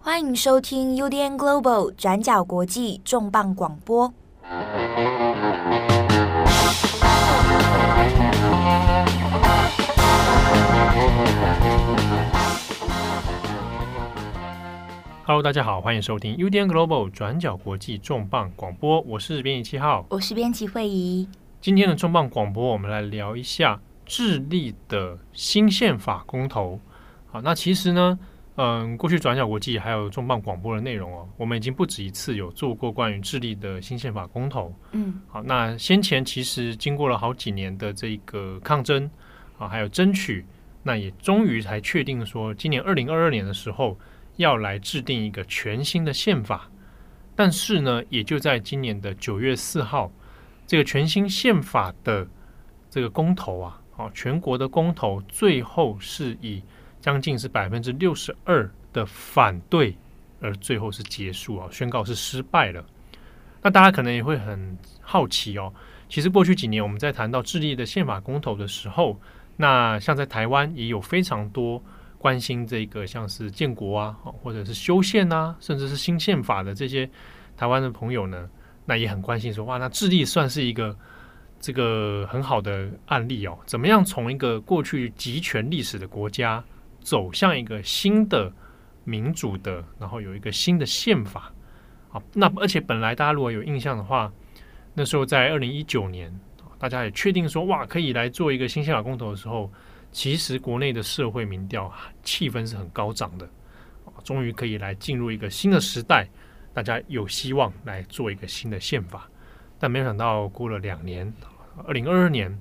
欢迎收听 UDN Global 转角国际重磅广播。Hello，大家好，欢迎收听 UDN Global 转角国际重磅广播。我是编辑七号，我是编辑惠仪。今天的重磅广播，我们来聊一下智利的新宪法公投。好，那其实呢，嗯，过去转角国际还有重磅广播的内容哦，我们已经不止一次有做过关于智利的新宪法公投。嗯，好，那先前其实经过了好几年的这个抗争啊，还有争取，那也终于才确定说，今年二零二二年的时候要来制定一个全新的宪法。但是呢，也就在今年的九月四号，这个全新宪法的这个公投啊，好，全国的公投最后是以将近是百分之六十二的反对，而最后是结束啊，宣告是失败了。那大家可能也会很好奇哦，其实过去几年我们在谈到智利的宪法公投的时候，那像在台湾也有非常多关心这个像是建国啊，或者是修宪啊，甚至是新宪法的这些台湾的朋友呢，那也很关心说，哇，那智利算是一个这个很好的案例哦，怎么样从一个过去极权历史的国家，走向一个新的民主的，然后有一个新的宪法，好，那而且本来大家如果有印象的话，那时候在二零一九年，大家也确定说哇，可以来做一个新宪法公投的时候，其实国内的社会民调气氛是很高涨的，终于可以来进入一个新的时代，大家有希望来做一个新的宪法，但没有想到过了两年，二零二二年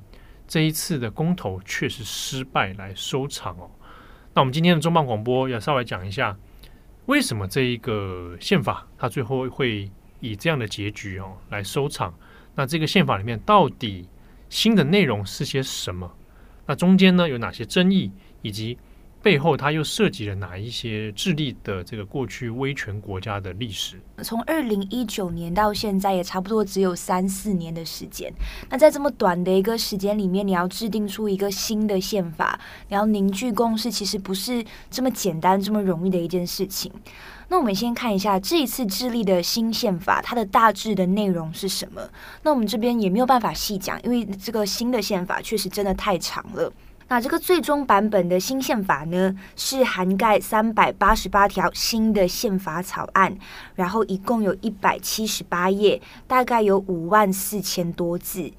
这一次的公投却是失败来收场哦。那我们今天的重磅广播要稍微讲一下，为什么这一个宪法它最后会以这样的结局哦来收场？那这个宪法里面到底新的内容是些什么？那中间呢有哪些争议，以及？背后，它又涉及了哪一些智利的这个过去威权国家的历史？从二零一九年到现在，也差不多只有三四年的时间。那在这么短的一个时间里面，你要制定出一个新的宪法，你要凝聚共识，其实不是这么简单、这么容易的一件事情。那我们先看一下这一次智利的新宪法，它的大致的内容是什么？那我们这边也没有办法细讲，因为这个新的宪法确实真的太长了。那这个最终版本的新宪法呢，是涵盖三百八十八条新的宪法草案，然后一共有一百七十八页，大概有五万四千多字。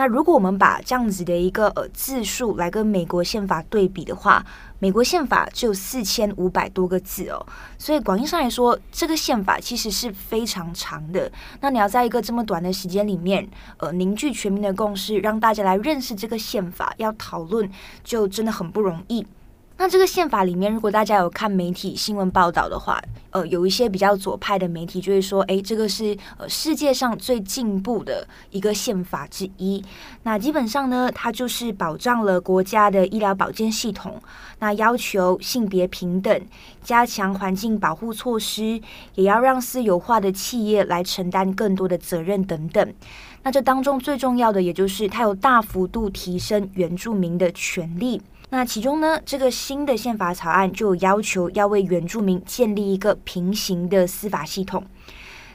那如果我们把这样子的一个呃字数来跟美国宪法对比的话，美国宪法只有四千五百多个字哦，所以广义上来说，这个宪法其实是非常长的。那你要在一个这么短的时间里面，呃，凝聚全民的共识，让大家来认识这个宪法，要讨论，就真的很不容易。那这个宪法里面，如果大家有看媒体新闻报道的话，呃，有一些比较左派的媒体就会说，诶，这个是呃世界上最进步的一个宪法之一。那基本上呢，它就是保障了国家的医疗保健系统，那要求性别平等，加强环境保护措施，也要让私有化的企业来承担更多的责任等等。那这当中最重要的，也就是它有大幅度提升原住民的权利。那其中呢，这个新的宪法草案就要求要为原住民建立一个平行的司法系统。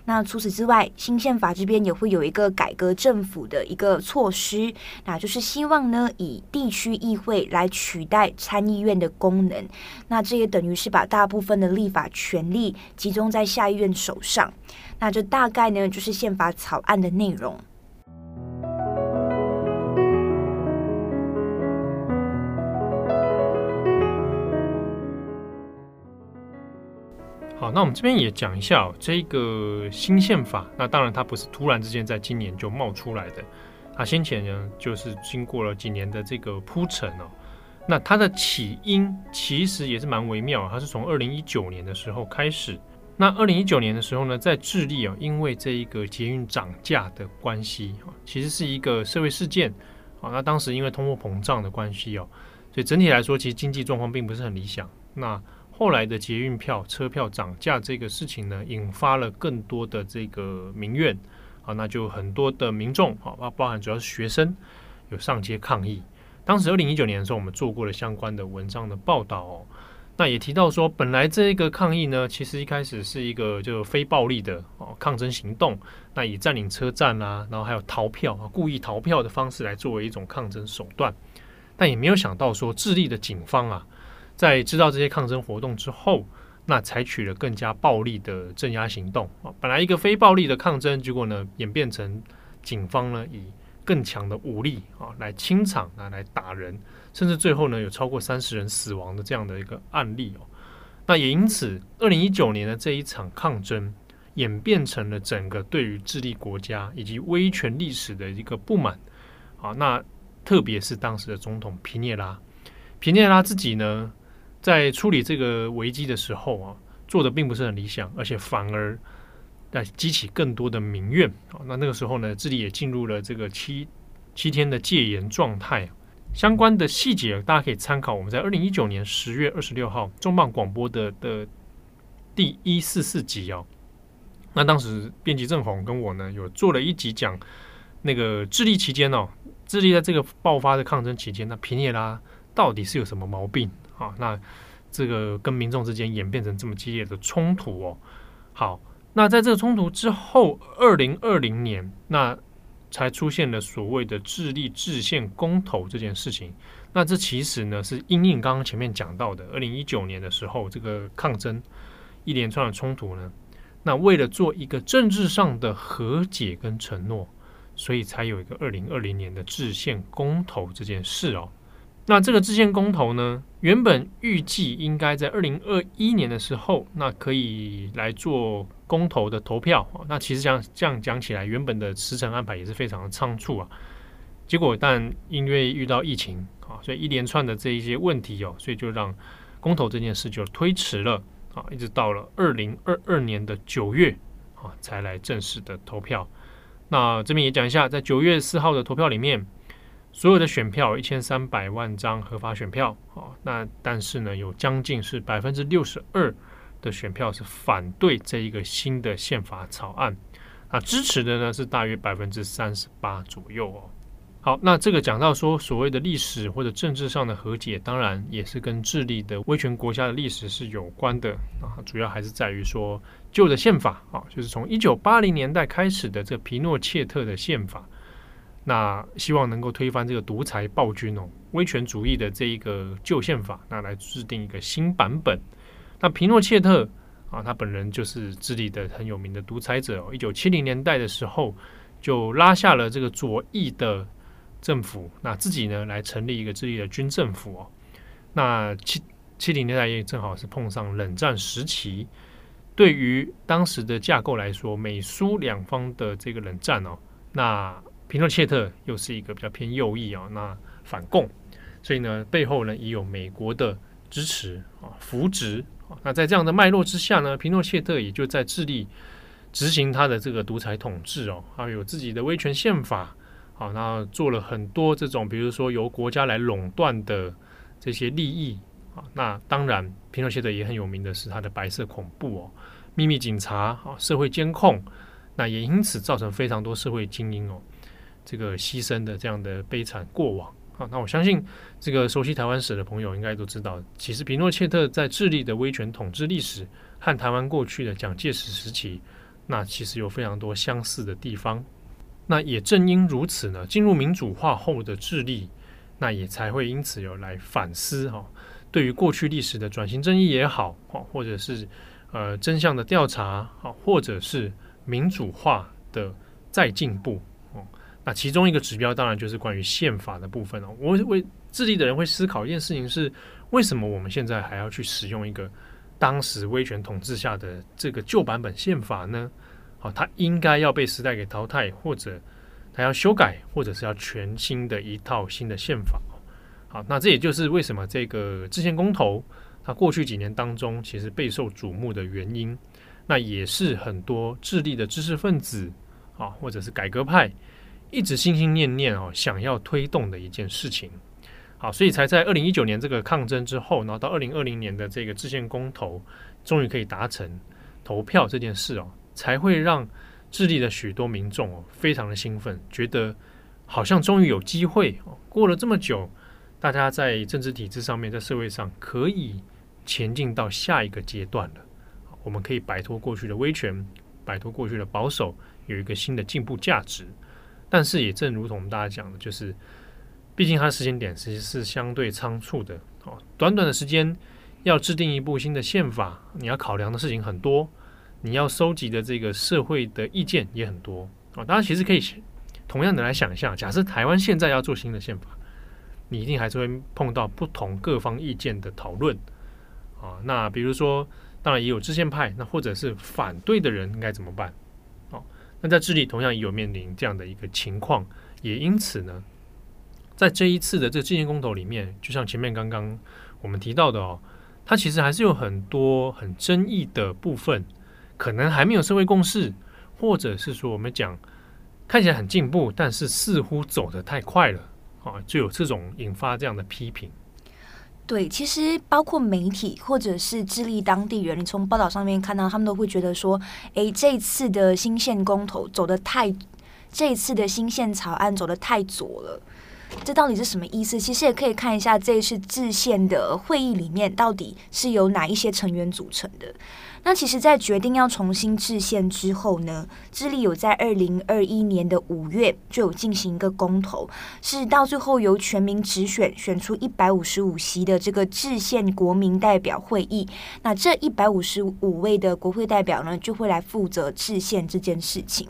那除此之外，新宪法这边也会有一个改革政府的一个措施，那就是希望呢，以地区议会来取代参议院的功能。那这也等于是把大部分的立法权力集中在下议院手上。那这大概呢，就是宪法草案的内容。好，那我们这边也讲一下哦，这个新宪法，那当然它不是突然之间在今年就冒出来的，它先前呢就是经过了几年的这个铺陈哦。那它的起因其实也是蛮微妙，它是从二零一九年的时候开始。那二零一九年的时候呢，在智利啊，因为这一个捷运涨价的关系啊，其实是一个社会事件啊。那当时因为通货膨胀的关系哦，所以整体来说，其实经济状况并不是很理想。那后来的捷运票、车票涨价这个事情呢，引发了更多的这个民怨啊，那就很多的民众啊，包含主要是学生，有上街抗议。当时二零一九年的时候，我们做过了相关的文章的报道哦。那也提到说，本来这个抗议呢，其实一开始是一个就非暴力的哦抗争行动，那以占领车站啊，然后还有逃票啊，故意逃票的方式来作为一种抗争手段，但也没有想到说，智利的警方啊，在知道这些抗争活动之后，那采取了更加暴力的镇压行动啊。本来一个非暴力的抗争，结果呢演变成警方呢以更强的武力啊来清场啊来打人。甚至最后呢，有超过三十人死亡的这样的一个案例哦。那也因此，二零一九年的这一场抗争演变成了整个对于智利国家以及威权历史的一个不满啊。那特别是当时的总统皮涅拉，皮涅拉自己呢，在处理这个危机的时候啊，做的并不是很理想，而且反而在激起更多的民怨啊。那那个时候呢，智利也进入了这个七七天的戒严状态。相关的细节，大家可以参考我们在二零一九年十月二十六号重磅广播的的第一四四集哦。那当时编辑郑红跟我呢，有做了一集讲那个智利期间哦，智利在这个爆发的抗争期间，那皮涅拉到底是有什么毛病啊？那这个跟民众之间演变成这么激烈的冲突哦。好，那在这个冲突之后，二零二零年那。才出现了所谓的智利制宪公投这件事情，那这其实呢是因应刚刚前面讲到的，二零一九年的时候这个抗争一连串的冲突呢，那为了做一个政治上的和解跟承诺，所以才有一个二零二零年的制宪公投这件事哦。那这个制宪公投呢，原本预计应该在二零二一年的时候，那可以来做公投的投票。那其实这样这样讲起来，原本的时程安排也是非常的仓促啊。结果但因为遇到疫情啊，所以一连串的这一些问题哦，所以就让公投这件事就推迟了啊，一直到了二零二二年的九月啊，才来正式的投票。那这边也讲一下，在九月四号的投票里面。所有的选票一千三百万张合法选票啊，那但是呢，有将近是百分之六十二的选票是反对这一个新的宪法草案，啊，支持的呢是大约百分之三十八左右哦。好，那这个讲到说所谓的历史或者政治上的和解，当然也是跟智利的威权国家的历史是有关的啊，主要还是在于说旧的宪法啊，就是从一九八零年代开始的这皮诺切特的宪法。那希望能够推翻这个独裁暴君哦，威权主义的这一个旧宪法，那来制定一个新版本。那皮诺切特啊，他本人就是智利的很有名的独裁者哦。一九七零年代的时候，就拉下了这个左翼的政府，那自己呢来成立一个智利的军政府哦。那七七零年代也正好是碰上冷战时期，对于当时的架构来说，美苏两方的这个冷战哦，那。皮诺切特又是一个比较偏右翼啊，那反共，所以呢，背后呢也有美国的支持啊扶植啊。那在这样的脉络之下呢，皮诺切特也就在智利执行他的这个独裁统治哦，还有自己的威权宪法啊，那做了很多这种，比如说由国家来垄断的这些利益啊。那当然，皮诺切特也很有名的是他的白色恐怖哦，秘密警察啊，社会监控，那也因此造成非常多社会精英哦。这个牺牲的这样的悲惨过往啊，那我相信这个熟悉台湾史的朋友应该都知道，其实皮诺切特在智利的威权统治历史和台湾过去的蒋介石时期，那其实有非常多相似的地方。那也正因如此呢，进入民主化后的智利，那也才会因此有来反思哈，对于过去历史的转型正义也好，或者是呃真相的调查啊，或者是民主化的再进步。那其中一个指标当然就是关于宪法的部分了。我为智利的人会思考一件事情是：为什么我们现在还要去使用一个当时威权统治下的这个旧版本宪法呢？好，它应该要被时代给淘汰，或者它要修改，或者是要全新的一套新的宪法。好，那这也就是为什么这个制宪公投它过去几年当中其实备受瞩目的原因。那也是很多智利的知识分子啊，或者是改革派。一直心心念念哦，想要推动的一件事情，好，所以才在二零一九年这个抗争之后，然后到二零二零年的这个制宪公投，终于可以达成投票这件事哦，才会让智利的许多民众哦非常的兴奋，觉得好像终于有机会哦，过了这么久，大家在政治体制上面，在社会上可以前进到下一个阶段了。我们可以摆脱过去的威权，摆脱过去的保守，有一个新的进步价值。但是也正如同我们大家讲的，就是毕竟它的时间点其实是相对仓促的。哦，短短的时间要制定一部新的宪法，你要考量的事情很多，你要收集的这个社会的意见也很多。啊，大家其实可以同样的来想象，假设台湾现在要做新的宪法，你一定还是会碰到不同各方意见的讨论。啊，那比如说，当然也有制宪派，那或者是反对的人应该怎么办？那在智利同样也有面临这样的一个情况，也因此呢，在这一次的这个制宪公投里面，就像前面刚刚我们提到的哦，它其实还是有很多很争议的部分，可能还没有社会共识，或者是说我们讲看起来很进步，但是似乎走得太快了啊，就有这种引发这样的批评。对，其实包括媒体或者是智利当地人，你从报道上面看到，他们都会觉得说，诶，这次的新宪公投走的太，这次的新宪草案走的太左了，这到底是什么意思？其实也可以看一下这一次制宪的会议里面，到底是由哪一些成员组成的。那其实，在决定要重新制宪之后呢，智利有在二零二一年的五月就有进行一个公投，是到最后由全民直选选出一百五十五席的这个制宪国民代表会议。那这一百五十五位的国会代表呢，就会来负责制宪这件事情。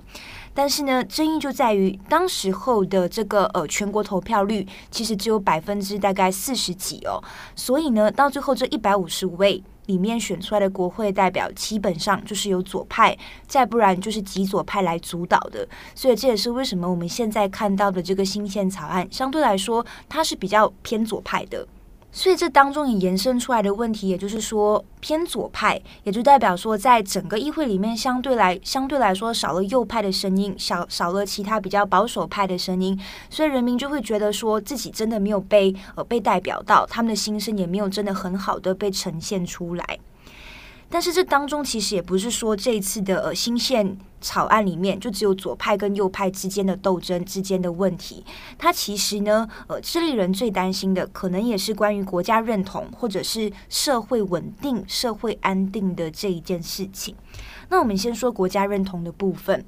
但是呢，争议就在于当时候的这个呃全国投票率其实只有百分之大概四十几哦，所以呢，到最后这一百五十五位。里面选出来的国会代表基本上就是由左派，再不然就是极左派来主导的，所以这也是为什么我们现在看到的这个新宪草案相对来说它是比较偏左派的。所以这当中也延伸出来的问题，也就是说偏左派，也就代表说在整个议会里面相对来相对来说少了右派的声音，少少了其他比较保守派的声音，所以人民就会觉得说自己真的没有被呃被代表到，他们的心声也没有真的很好的被呈现出来。但是这当中其实也不是说这一次的呃新宪草案里面就只有左派跟右派之间的斗争之间的问题，它其实呢呃智利人最担心的可能也是关于国家认同或者是社会稳定、社会安定的这一件事情。那我们先说国家认同的部分。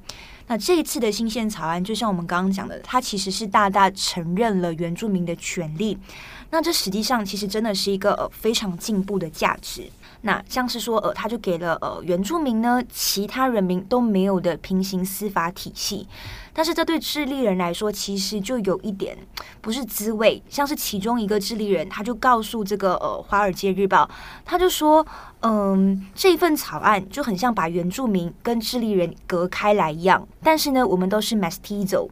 那这一次的新宪草案，就像我们刚刚讲的，它其实是大大承认了原住民的权利。那这实际上其实真的是一个呃非常进步的价值。那像是说，呃，他就给了呃原住民呢，其他人民都没有的平行司法体系。但是这对智利人来说，其实就有一点不是滋味。像是其中一个智利人，他就告诉这个呃《华尔街日报》，他就说，嗯，这份草案就很像把原住民跟智利人隔开来一样。但是呢，我们都是 Mestizo。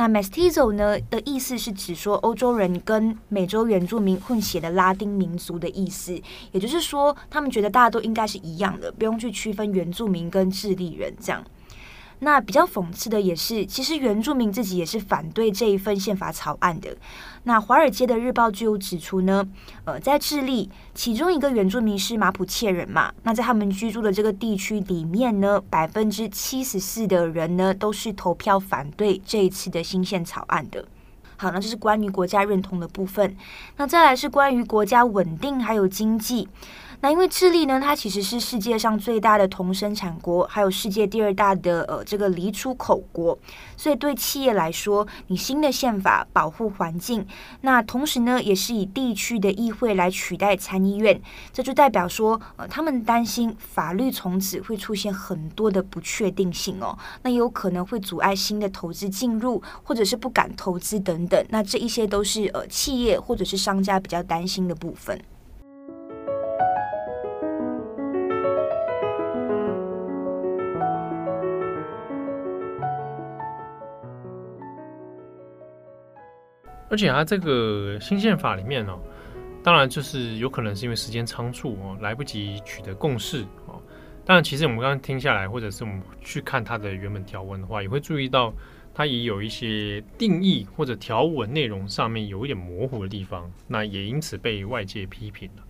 那 Mestizo 呢的意思是指说欧洲人跟美洲原住民混血的拉丁民族的意思，也就是说，他们觉得大家都应该是一样的，不用去区分原住民跟智利人这样。那比较讽刺的也是，其实原住民自己也是反对这一份宪法草案的。那《华尔街的日报》就有指出呢，呃，在智利，其中一个原住民是马普切人嘛，那在他们居住的这个地区里面呢，百分之七十四的人呢都是投票反对这一次的新宪草案的。好，那这是关于国家认同的部分。那再来是关于国家稳定还有经济。那因为智利呢，它其实是世界上最大的铜生产国，还有世界第二大的呃这个锂出口国，所以对企业来说，你新的宪法保护环境，那同时呢，也是以地区的议会来取代参议院，这就代表说，呃，他们担心法律从此会出现很多的不确定性哦，那有可能会阻碍新的投资进入，或者是不敢投资等等，那这一些都是呃企业或者是商家比较担心的部分。而且它这个新宪法里面哦，当然就是有可能是因为时间仓促哦，来不及取得共识哦。当然，其实我们刚刚听下来，或者是我们去看它的原本条文的话，也会注意到它也有一些定义或者条文内容上面有一点模糊的地方，那也因此被外界批评了。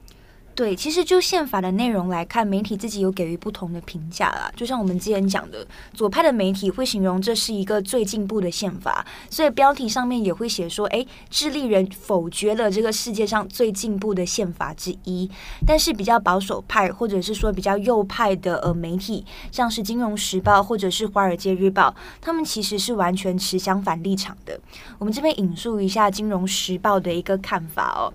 对，其实就宪法的内容来看，媒体自己有给予不同的评价啦。就像我们之前讲的，左派的媒体会形容这是一个最进步的宪法，所以标题上面也会写说：“诶，智利人否决了这个世界上最进步的宪法之一。”但是比较保守派或者是说比较右派的呃媒体，像是《金融时报》或者是《华尔街日报》，他们其实是完全持相反立场的。我们这边引述一下《金融时报》的一个看法哦。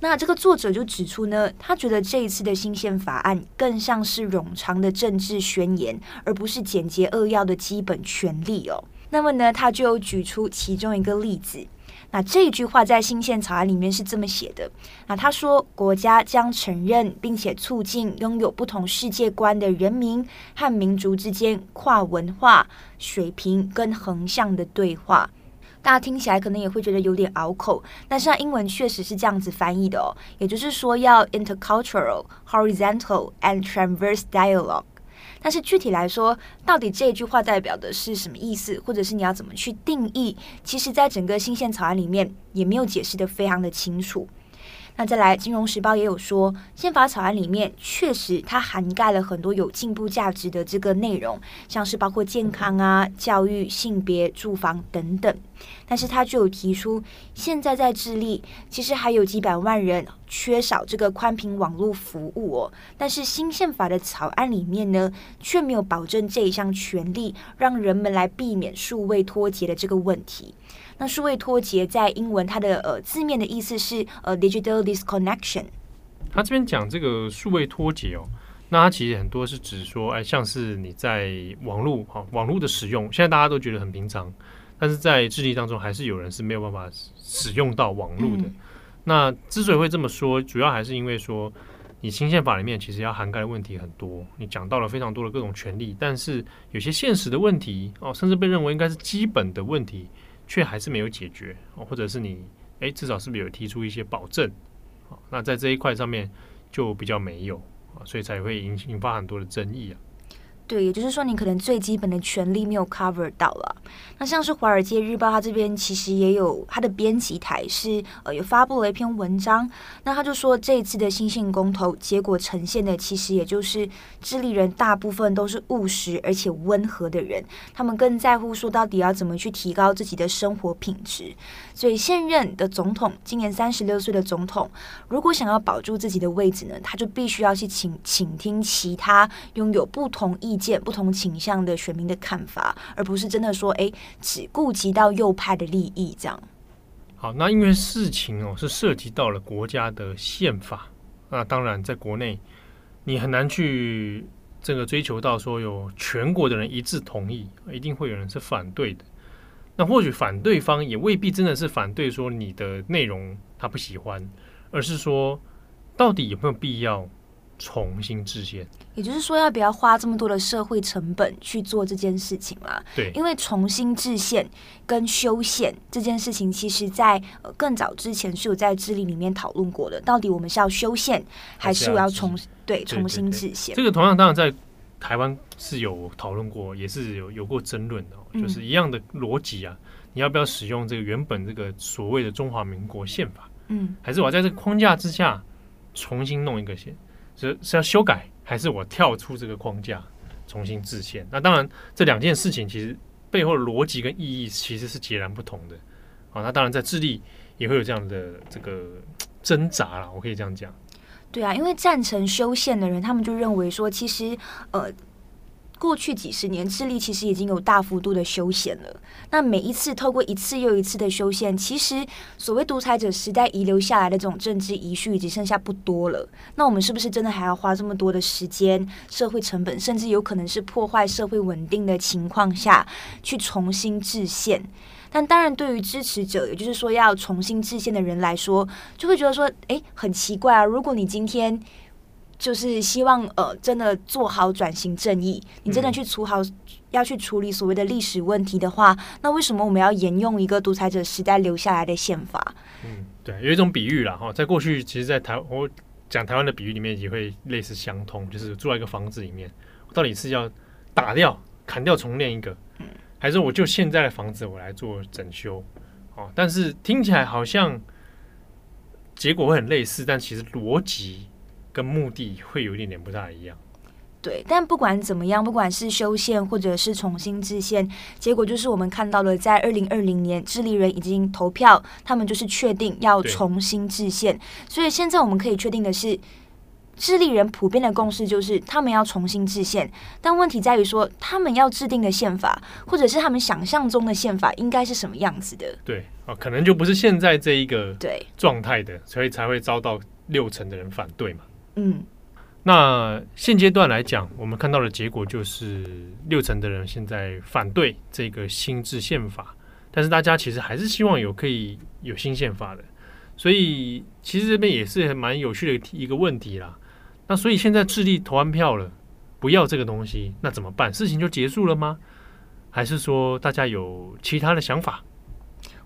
那这个作者就指出呢，他觉得这一次的新宪法案更像是冗长的政治宣言，而不是简洁扼要的基本权利哦。那么呢，他就举出其中一个例子。那这一句话在新宪草案里面是这么写的。那他说，国家将承认并且促进拥有不同世界观的人民和民族之间跨文化、水平跟横向的对话。大家听起来可能也会觉得有点拗口，但是它英文确实是这样子翻译的哦，也就是说要 intercultural, horizontal and transverse dialogue。但是具体来说，到底这句话代表的是什么意思，或者是你要怎么去定义？其实，在整个新宪草案里面也没有解释的非常的清楚。那再来，《金融时报》也有说，宪法草案里面确实它涵盖了很多有进步价值的这个内容，像是包括健康啊、教育、性别、住房等等。但是他就有提出，现在在智利其实还有几百万人缺少这个宽频网络服务哦。但是新宪法的草案里面呢，却没有保证这一项权利，让人们来避免数位脱节的这个问题。那数位脱节在英文它的呃字面的意思是呃 digital disconnection。他这边讲这个数位脱节哦，那它其实很多是指说，哎，像是你在网络哈网络的使用，现在大家都觉得很平常，但是在智力当中还是有人是没有办法使用到网络的。嗯、那之所以会这么说，主要还是因为说，你新宪法里面其实要涵盖的问题很多，你讲到了非常多的各种权利，但是有些现实的问题哦，甚至被认为应该是基本的问题。却还是没有解决，或者是你诶，至少是不是有提出一些保证？那在这一块上面就比较没有，所以才会引引发很多的争议啊。对，也就是说，你可能最基本的权利没有 cover 到了。那像是《华尔街日报》，它这边其实也有它的编辑台是呃有发布了一篇文章，那他就说这一次的新宪公投结果呈现的，其实也就是智利人大部分都是务实而且温和的人，他们更在乎说到底要怎么去提高自己的生活品质。所以现任的总统，今年三十六岁的总统，如果想要保住自己的位置呢，他就必须要去请倾听其他拥有不同意。见不同倾向的选民的看法，而不是真的说，哎，只顾及到右派的利益这样。好，那因为事情哦是涉及到了国家的宪法，那当然在国内你很难去这个追求到说有全国的人一致同意，一定会有人是反对的。那或许反对方也未必真的是反对说你的内容他不喜欢，而是说到底有没有必要？重新制宪，也就是说，要不要花这么多的社会成本去做这件事情啦？对，因为重新制宪跟修宪这件事情，其实在呃更早之前是有在智利里面讨论过的。到底我们是要修宪，还是我要重对重新制宪？这个同样当然在台湾是有讨论过，也是有有过争论的，嗯，就是一样的逻辑啊。你要不要使用这个原本这个所谓的中华民国宪法？嗯，还是我要在这个框架之下重新弄一个宪？是是要修改，还是我跳出这个框架重新制宪？那当然，这两件事情其实背后的逻辑跟意义其实是截然不同的。好，那当然在智利也会有这样的这个挣扎啦，我可以这样讲。对啊，因为赞成修宪的人，他们就认为说，其实呃。过去几十年，智利其实已经有大幅度的修宪了。那每一次透过一次又一次的修宪，其实所谓独裁者时代遗留下来的这种政治遗绪，已经剩下不多了。那我们是不是真的还要花这么多的时间、社会成本，甚至有可能是破坏社会稳定的情况下去重新制宪？但当然，对于支持者，也就是说要重新制宪的人来说，就会觉得说，诶，很奇怪啊！如果你今天就是希望呃，真的做好转型正义，你真的去处好、嗯、要去处理所谓的历史问题的话，那为什么我们要沿用一个独裁者时代留下来的宪法？嗯，对，有一种比喻啦哈，在过去，其实，在台我讲台湾的比喻里面也会类似相通，就是住在一个房子里面，我到底是要打掉、砍掉重练一个，还是我就现在的房子我来做整修？哦，但是听起来好像结果会很类似，但其实逻辑。跟目的会有一点点不大一样。对，但不管怎么样，不管是修宪或者是重新制宪，结果就是我们看到了，在二零二零年，智利人已经投票，他们就是确定要重新制宪。所以现在我们可以确定的是，智利人普遍的共识就是他们要重新制宪。但问题在于说，他们要制定的宪法，或者是他们想象中的宪法，应该是什么样子的？对啊，可能就不是现在这一个对状态的，所以才会遭到六成的人反对嘛。嗯。那现阶段来讲，我们看到的结果就是六成的人现在反对这个新制宪法，但是大家其实还是希望有可以有新宪法的，所以其实这边也是蛮有趣的一个问题啦。那所以现在智利投完票了，不要这个东西，那怎么办？事情就结束了吗？还是说大家有其他的想法？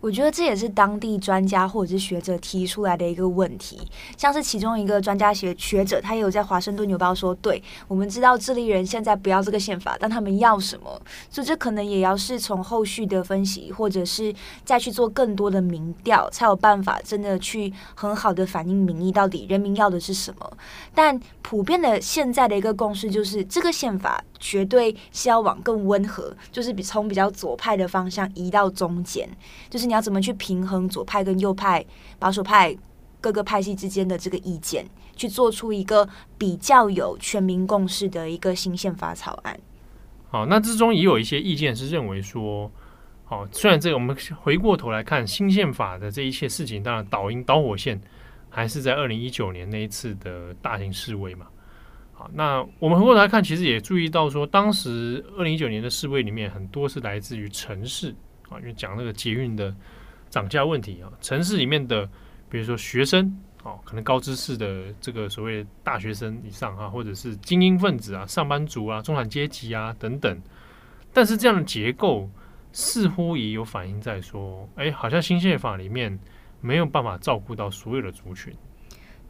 我觉得这也是当地专家或者是学者提出来的一个问题，像是其中一个专家学学者，他也有在《华盛顿邮报》说，对，我们知道智利人现在不要这个宪法，但他们要什么？所以这可能也要是从后续的分析，或者是再去做更多的民调，才有办法真的去很好的反映民意，到底人民要的是什么。但普遍的现在的一个共识就是，这个宪法绝对是要往更温和，就是比从比较左派的方向移到中间，就是你。要怎么去平衡左派跟右派、保守派各个派系之间的这个意见，去做出一个比较有全民共识的一个新宪法草案？好，那之中也有一些意见是认为说，好，虽然这个我们回过头来看新宪法的这一切事情，当然导因导火线还是在二零一九年那一次的大型示威嘛。好，那我们回过头来看，其实也注意到说，当时二零一九年的示威里面很多是来自于城市。啊，因为讲那个捷运的涨价问题啊，城市里面的，比如说学生啊，可能高知识的这个所谓大学生以上啊，或者是精英分子啊、上班族啊、中产阶级啊等等，但是这样的结构似乎也有反映在说，哎，好像新宪法里面没有办法照顾到所有的族群。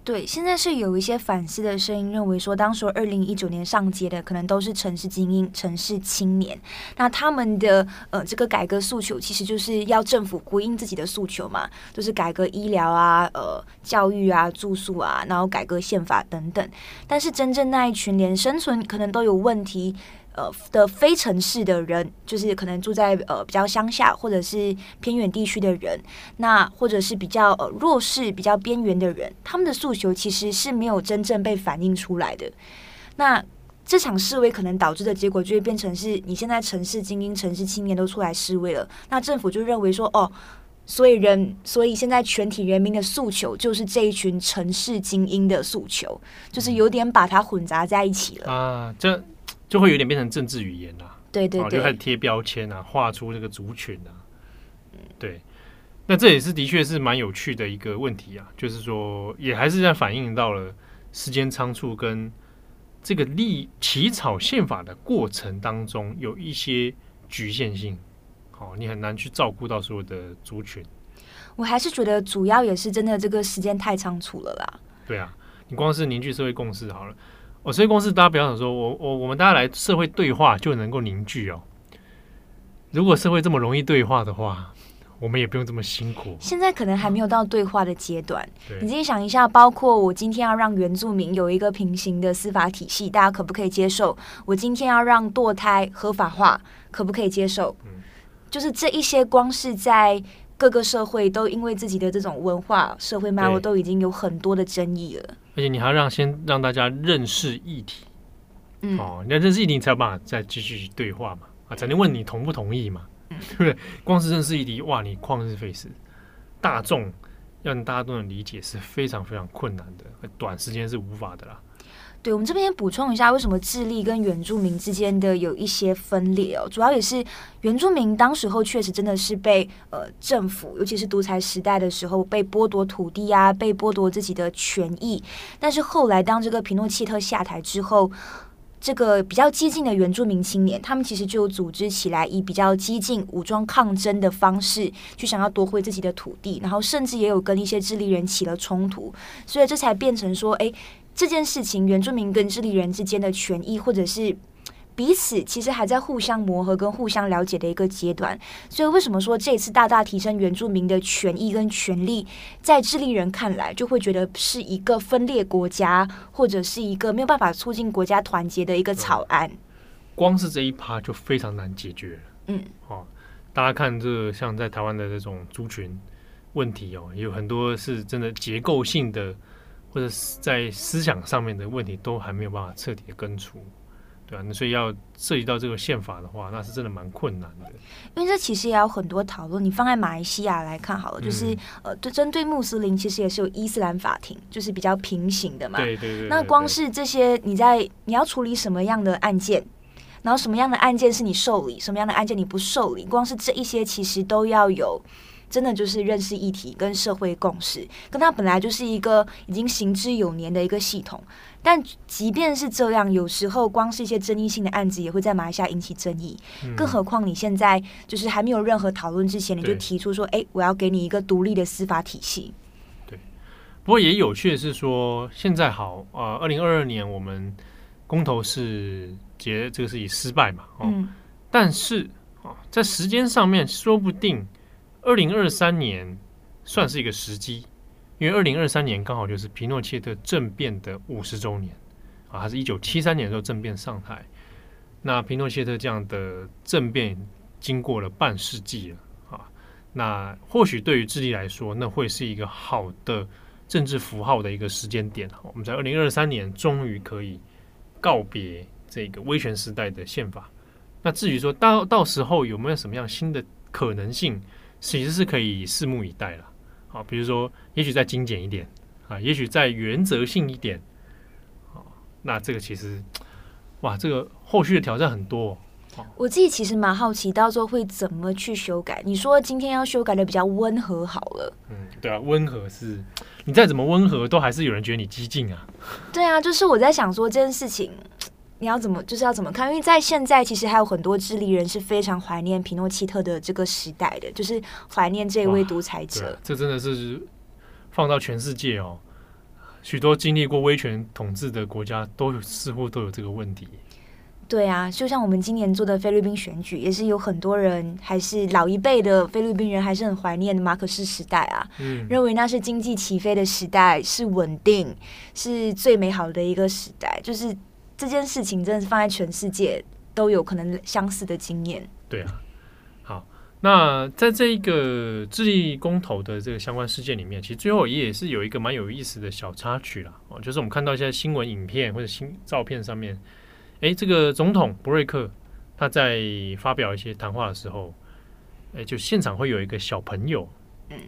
对，现在是有一些反思的声音，认为说，当时二零一九年上街的可能都是城市精英、城市青年，那他们的呃这个改革诉求，其实就是要政府回应自己的诉求嘛，就是改革医疗啊、呃教育啊、住宿啊，然后改革宪法等等。但是真正那一群连生存可能都有问题。呃的非城市的人，就是可能住在呃比较乡下或者是偏远地区的人，那或者是比较呃弱势、比较边缘的人，他们的诉求其实是没有真正被反映出来的。那这场示威可能导致的结果，就会变成是你现在城市精英、城市青年都出来示威了，那政府就认为说，哦，所以人，所以现在全体人民的诉求就是这一群城市精英的诉求，就是有点把它混杂在一起了啊，这。就会有点变成政治语言啦，对对对，就开始贴标签啊，画出这个族群啊，对，那这也是的确是蛮有趣的一个问题啊，就是说也还是在反映到了时间仓促跟这个立起草宪法的过程当中有一些局限性，好，你很难去照顾到所有的族群。我还是觉得主要也是真的这个时间太仓促了啦。对啊，你光是凝聚社会共识好了。我所以公司，大家不要想说，我我我们大家来社会对话就能够凝聚哦。如果社会这么容易对话的话，我们也不用这么辛苦。现在可能还没有到对话的阶段。你自己想一下，包括我今天要让原住民有一个平行的司法体系，大家可不可以接受？我今天要让堕胎合法化，可不可以接受？嗯，就是这一些，光是在各个社会都因为自己的这种文化、社会脉络，都已经有很多的争议了。而且你还要让先让大家认识议题，嗯，哦，你要认识议题，才有办法再继续对话嘛，啊，才能问你同不同意嘛，嗯、对不对？光是认识议题，哇，你旷日费时，大众要大家都能理解是非常非常困难的，短时间是无法的啦。对，我们这边补充一下，为什么智利跟原住民之间的有一些分裂哦？主要也是原住民当时候确实真的是被呃政府，尤其是独裁时代的时候被剥夺土地啊，被剥夺自己的权益。但是后来当这个皮诺契特下台之后，这个比较激进的原住民青年，他们其实就组织起来，以比较激进武装抗争的方式去想要夺回自己的土地，然后甚至也有跟一些智利人起了冲突，所以这才变成说，哎。这件事情，原住民跟智利人之间的权益，或者是彼此其实还在互相磨合跟互相了解的一个阶段。所以为什么说这次大大提升原住民的权益跟权利，在智利人看来就会觉得是一个分裂国家，或者是一个没有办法促进国家团结的一个草案。光是这一趴就非常难解决了。嗯，哦，大家看这像在台湾的这种族群问题哦，有很多是真的结构性的，或者是在思想上面的问题都还没有办法彻底的根除，对啊，那所以要涉及到这个宪法的话，那是真的蛮困难的。因为这其实也有很多讨论。你放在马来西亚来看好了，就是、嗯、呃，对针对穆斯林，其实也是有伊斯兰法庭，就是比较平行的嘛。对对对，对，对对。那光是这些，你在你要处理什么样的案件？然后什么样的案件是你受理，什么样的案件你不受理？光是这一些其实都要有，真的就是认识议题跟社会共识，跟它本来就是一个已经行之有年的一个系统。但即便是这样，有时候光是一些争议性的案子也会在马来西亚引起争议，嗯、更何况你现在就是还没有任何讨论之前，你就提出说，哎，我要给你一个独立的司法体系。对，不过也有趣的是说，现在好啊，二零二二年我们公投是。结这个是以失败嘛？哦，嗯、但是啊，在时间上面，说不定二零二三年算是一个时机，因为二零二三年刚好就是皮诺切特政变的五十周年啊，还是一九七三年的时候政变上台。那皮诺切特这样的政变经过了半世纪了啊，那或许对于智利来说，那会是一个好的政治符号的一个时间点。我们在二零二三年终于可以告别。这个威权时代的宪法，那至于说到到时候有没有什么样新的可能性，其实是可以拭目以待了。好，比如说，也许再精简一点啊，也许再原则性一点。好，那这个其实，哇，这个后续的挑战很多。我自己其实蛮好奇，到时候会怎么去修改？你说今天要修改的比较温和好了。嗯，对啊，温和是你再怎么温和，都还是有人觉得你激进啊。对啊，就是我在想说这件事情。你要怎么就是要怎么看？因为在现在，其实还有很多智利人是非常怀念皮诺奇特的这个时代的，就是怀念这位独裁者。这真的是放到全世界哦，许多经历过威权统治的国家都似乎都有这个问题。对啊，就像我们今年做的菲律宾选举，也是有很多人还是老一辈的菲律宾人还是很怀念马可斯时代啊，嗯，认为那是经济起飞的时代，是稳定，是最美好的一个时代，就是。这件事情真的是放在全世界都有可能相似的经验。对啊，好，那在这一个智利公投的这个相关事件里面，其实最后也是有一个蛮有意思的小插曲啦哦，就是我们看到一些新闻影片或者新照片上面，哎，这个总统博瑞克他在发表一些谈话的时候，哎，就现场会有一个小朋友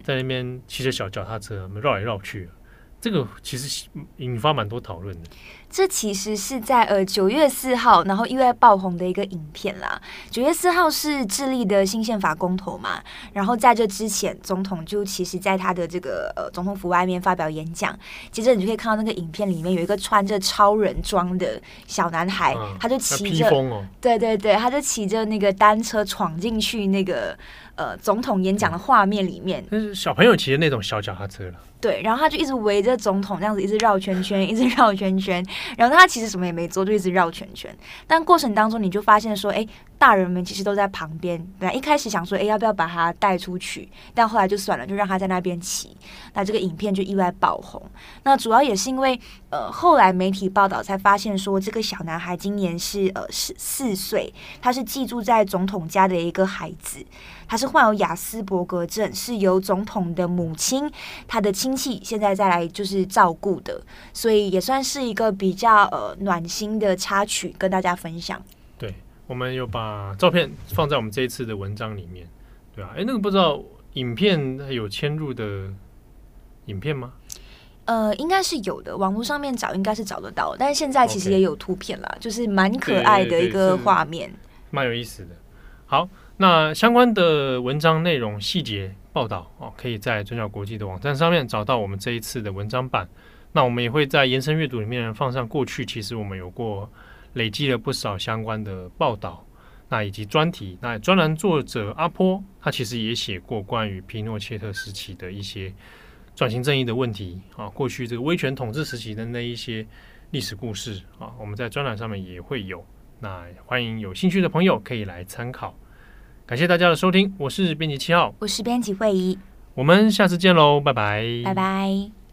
在那边骑着小脚踏车绕来绕去，这个其实引发蛮多讨论的。这其实是在呃九月四号，然后意外爆红的一个影片啦。九月四号是智利的新宪法公投嘛，然后在这之前，总统就其实在他的这个呃总统府外面发表演讲。接着你就可以看到那个影片里面有一个穿着超人装的小男孩，啊、他就骑着，哦、对对对，他就骑着那个单车闯进去那个呃总统演讲的画面里面。那是小朋友骑的那种小脚踏车了。对，然后他就一直围着总统这样子，一直绕圈圈，一直绕圈圈。然后他其实什么也没做，就一直绕圈圈。但过程当中，你就发现说，哎，大人们其实都在旁边。本来一开始想说，哎，要不要把他带出去？但后来就算了，就让他在那边骑。那这个影片就意外爆红。那主要也是因为，呃，后来媒体报道才发现说，这个小男孩今年是呃十四岁，他是寄住在总统家的一个孩子。他是患有雅斯伯格症，是由总统的母亲、他的亲戚现在再来就是照顾的，所以也算是一个比较呃暖心的插曲，跟大家分享。对，我们有把照片放在我们这一次的文章里面，对啊，哎，那个不知道影片有嵌入的影片吗？呃，应该是有的，网络上面找应该是找得到，但是现在其实也有图片啦，Okay. 就是蛮可爱的一个画面，蛮有意思的。好。那相关的文章内容细节报道哦，可以在转角国际的网站上面找到我们这一次的文章版。那我们也会在延伸阅读里面放上过去，其实我们有过累积了不少相关的报道，那以及专题。那专栏作者阿坡他其实也写过关于皮诺切特时期的一些转型正义的问题啊，过去这个威权统治时期的那一些历史故事啊，我们在专栏上面也会有。那欢迎有兴趣的朋友可以来参考。感谢大家的收听，我是编辑七号，我是编辑惠仪，我们下次见喽，拜拜，拜拜。